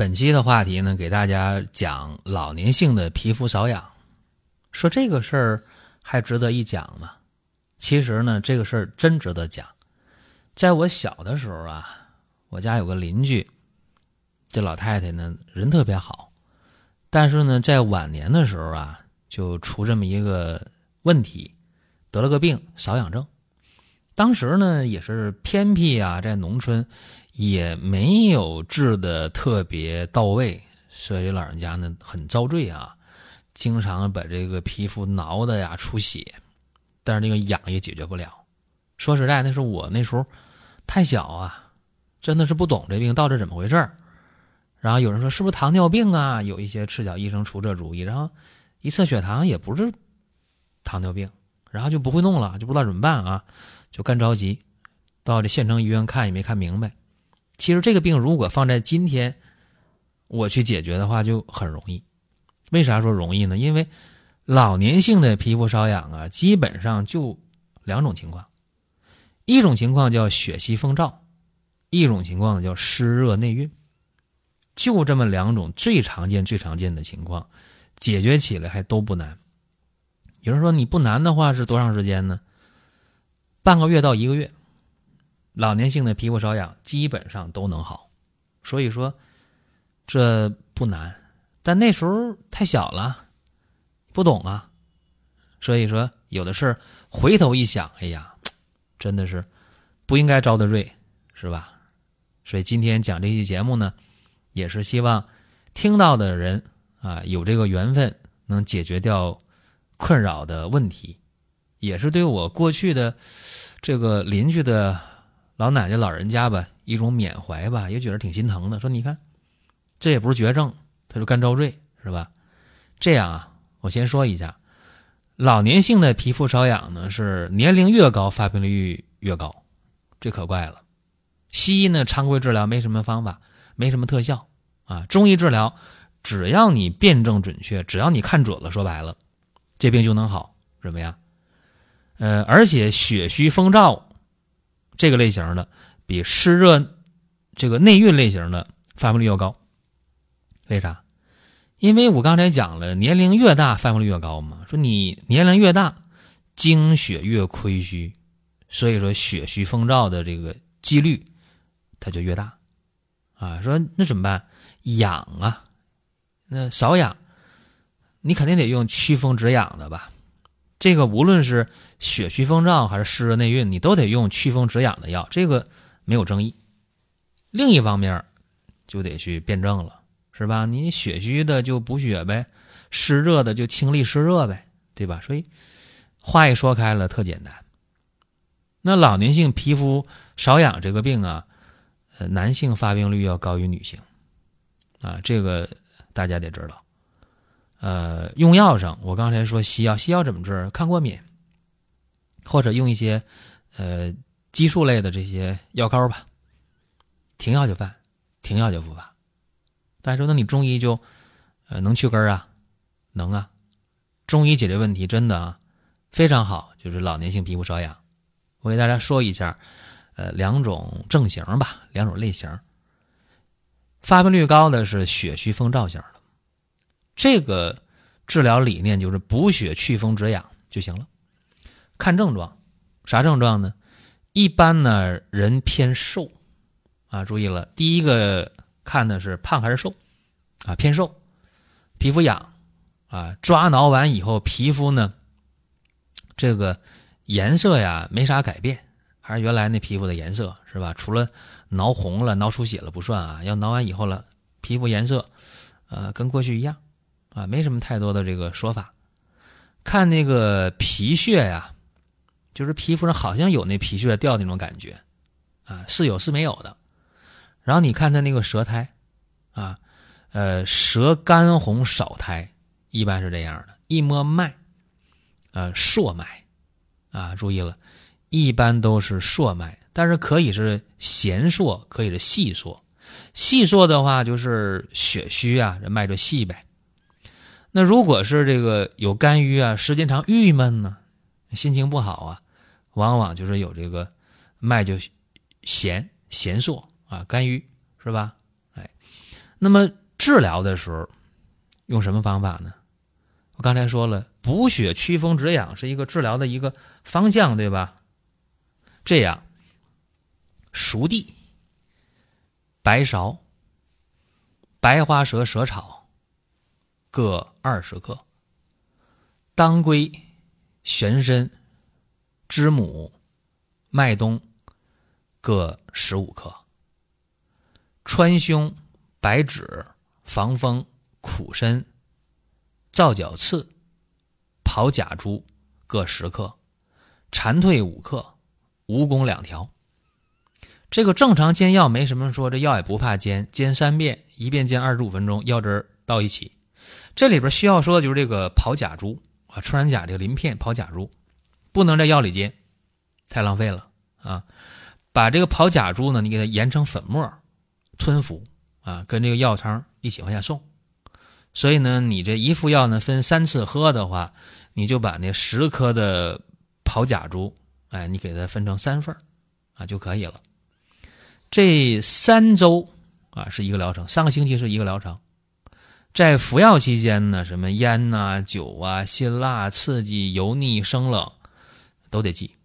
本期的话题呢，给大家讲老年性的皮肤瘙痒。说这个事儿还值得一讲吗？其实呢，这个事儿真值得讲。在我小的时候啊，我家有个邻居，这老太太呢人特别好，但是呢，在晚年的时候啊，就出这么一个问题，得了个病瘙痒症。当时呢，也是偏僻啊，在农村。也没有治的特别到位，所以老人家呢很遭罪啊，经常把这个皮肤挠的呀出血，但是那个痒也解决不了。说实在，那是我那时候太小啊，真的是不懂这病到底怎么回事儿然后有人说是不是糖尿病啊？有一些赤脚医生出这主意，然后一测血糖也不是糖尿病，然后就不会弄了，就不知道怎么办啊，就干着急，到这县城医院看也没看明白。其实这个病如果放在今天，我去解决的话就很容易。为啥说容易呢？因为老年性的皮肤瘙痒啊，基本上就两种情况，一种情况叫血虚风燥，一种情况呢叫湿热内蕴，就这么两种最常见、最常见的情况，解决起来还都不难。有人说你不难的话是多长时间呢？半个月到一个月。老年性的皮肤瘙痒基本上都能好，所以说这不难。但那时候太小了，不懂啊，所以说有的事回头一想，哎呀，真的是不应该招的瑞，是吧？所以今天讲这期节目呢，也是希望听到的人啊有这个缘分，能解决掉困扰的问题，也是对我过去的这个邻居的。老奶奶、老人家吧，一种缅怀吧，也觉得挺心疼的。说你看，这也不是绝症，他就干遭罪，是吧？这样啊，我先说一下，老年性的皮肤瘙痒呢，是年龄越高发病率越高，这可怪了。西医呢，常规治疗没什么方法，没什么特效啊。中医治疗，只要你辨证准确，只要你看准了，说白了，这病就能好，怎么样？呃，而且血虚风燥。这个类型的比湿热这个内蕴类型的发病率要高，为啥？因为我刚才讲了，年龄越大发病率越高嘛。说你年龄越大，精血越亏虚，所以说血虚风燥的这个几率它就越大啊。说那怎么办？养啊，那少养，你肯定得用祛风止痒的吧。这个无论是血虚风燥还是湿热内蕴，你都得用祛风止痒的药，这个没有争议。另一方面，就得去辩证了，是吧？你血虚的就补血呗，湿热的就清利湿热呗，对吧？所以话一说开了，特简单。那老年性皮肤瘙痒这个病啊，呃，男性发病率要高于女性，啊，这个大家得知道。呃，用药上，我刚才说西药，西药怎么治？抗过敏，或者用一些呃激素类的这些药膏吧，停药就犯，停药就复发。大家说，那你中医就呃能去根啊？能啊，中医解决问题真的啊非常好，就是老年性皮肤瘙痒。我给大家说一下，呃，两种症型吧，两种类型，发病率高的是血虚风燥型的。这个治疗理念就是补血、祛风、止痒就行了。看症状，啥症状呢？一般呢人偏瘦啊，注意了，第一个看的是胖还是瘦啊？偏瘦，皮肤痒啊，抓挠完以后皮肤呢这个颜色呀没啥改变，还是原来那皮肤的颜色是吧？除了挠红了、挠出血了不算啊，要挠完以后了，皮肤颜色呃跟过去一样。啊，没什么太多的这个说法。看那个皮屑呀，就是皮肤上好像有那皮屑掉那种感觉，啊，是有是没有的。然后你看他那个舌苔，啊，呃，舌干红少苔，一般是这样的。一摸脉，呃，硕脉，啊，注意了，一般都是硕脉，但是可以是弦硕，可以是细硕。细硕的话就是血虚啊，这脉就细呗。那如果是这个有肝郁啊，时间长郁闷呢，心情不好啊，往往就是有这个脉就弦弦硕啊，肝郁是吧？哎，那么治疗的时候用什么方法呢？我刚才说了，补血祛风止痒是一个治疗的一个方向，对吧？这样，熟地、白芍、白花蛇蛇草各二十克，当归、玄参、知母、麦冬各十五克，川芎、白芷、防风、苦参、皂角刺、炮甲珠各十克，蝉蜕五克。蜈蚣两条，这个正常煎药没什么说，这药也不怕煎，煎三遍，一遍煎二十五分钟，药汁倒一起。这里边需要说的就是这个跑甲珠啊，穿山甲这个鳞片，跑甲珠不能在药里煎，太浪费了啊。把这个跑甲珠呢，你给它研成粉末，吞服啊，跟这个药汤一起往下送。所以呢，你这一副药呢分三次喝的话，你就把那十颗的跑甲珠。哎，你给它分成三份啊就可以了。这三周啊是一个疗程，上个星期是一个疗程。在服药期间呢，什么烟呐、酒啊、辛辣、刺激、油腻、生冷都得忌，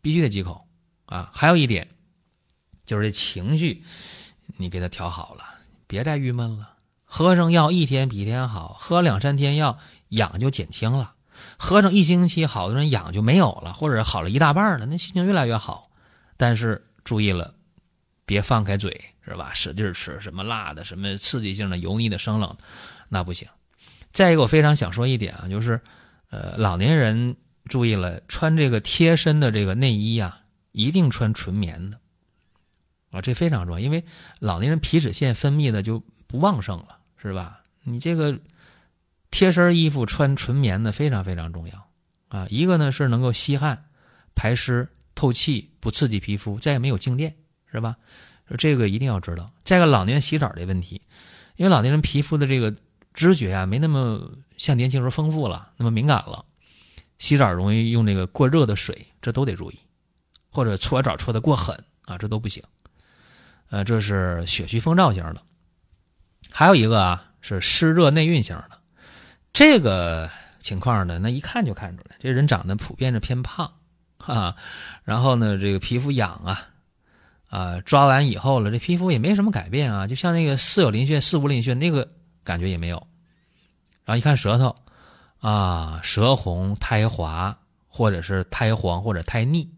必须得忌口啊。还有一点就是这情绪，你给他调好了，别再郁闷了。喝上药一天比一天好，喝两三天药痒就减轻了。喝上一星期，好多人痒就没有了，或者好了一大半了，那心情越来越好。但是注意了，别放开嘴，是吧？使劲吃什么辣的、什么刺激性的、油腻的、生冷，那不行。再一个，我非常想说一点啊，就是，呃，老年人注意了，穿这个贴身的这个内衣啊，一定穿纯棉的啊，这非常重要，因为老年人皮脂腺分泌的就不旺盛了，是吧？你这个。贴身衣服穿纯棉的非常非常重要啊！一个呢是能够吸汗、排湿、透气，不刺激皮肤；再也没有静电，是吧？这个一定要知道。再一个，老年人洗澡的问题，因为老年人皮肤的这个知觉啊，没那么像年轻时候丰富了，那么敏感了，洗澡容易用这个过热的水，这都得注意，或者搓澡搓的过狠啊，这都不行。呃，这是血虚风燥型的，还有一个啊是湿热内蕴型的。这个情况呢，那一看就看出来，这人长得普遍是偏胖，啊，然后呢，这个皮肤痒啊，啊，抓完以后了，这皮肤也没什么改变啊，就像那个四有鳞屑、四无鳞屑那个感觉也没有。然后一看舌头，啊，舌红苔滑，或者是苔黄或者苔腻，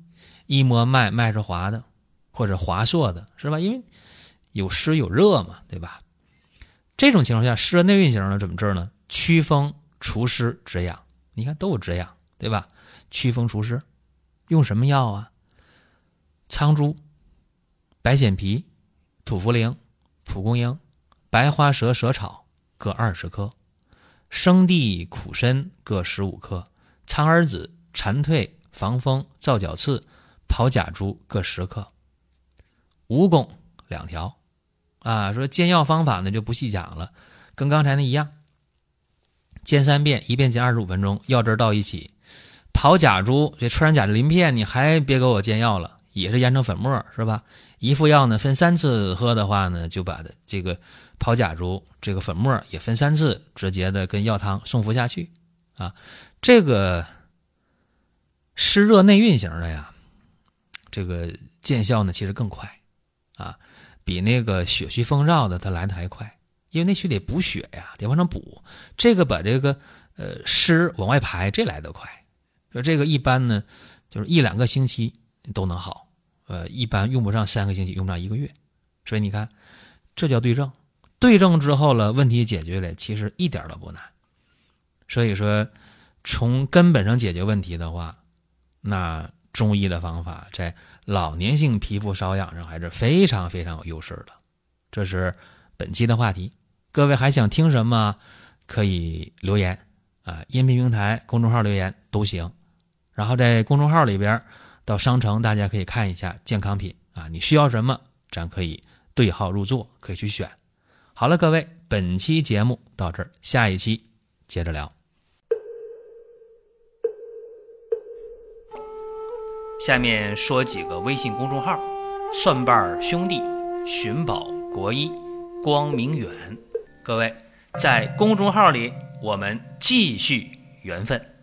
一摸脉脉是滑的，或者滑硕的，是吧？因为有湿有热嘛，对吧？这种情况下，湿热内蕴型的怎么治呢？祛风除湿止痒，你看都有止痒，对吧？祛风除湿，用什么药啊？苍术、白藓皮、土茯苓、蒲公英、白花蛇蛇草各二十克，生地、苦参各十五克，苍耳子、蝉蜕、防风、皂角刺、跑甲珠各十克，蜈蚣两条。啊，说煎药方法呢就不细讲了，跟刚才那一样。煎三遍，一遍煎二十五分钟，药汁倒一起。跑甲珠这穿山甲的鳞片，你还别给我煎药了，也是研成粉末，是吧？一副药呢，分三次喝的话呢，就把的这个炮甲竹这个粉末也分三次，直接的跟药汤送服下去啊。这个湿热内蕴型的呀，这个见效呢其实更快啊，比那个血虚风燥的它来的还快。因为那血得补血呀，得往上补。这个把这个呃湿往外排，这来得快。说这个一般呢，就是一两个星期都能好。呃，一般用不上三个星期，用不上一个月。所以你看，这叫对症。对症之后了，问题解决了，其实一点都不难。所以说，从根本上解决问题的话，那中医的方法在老年性皮肤瘙痒上还是非常非常有优势的。这是本期的话题。各位还想听什么？可以留言啊，音频平台、公众号留言都行。然后在公众号里边，到商城大家可以看一下健康品啊，你需要什么，咱可以对号入座，可以去选。好了，各位，本期节目到这儿，下一期接着聊。下面说几个微信公众号：蒜瓣兄弟、寻宝国医、光明远。各位在公众号里，我们继续缘分。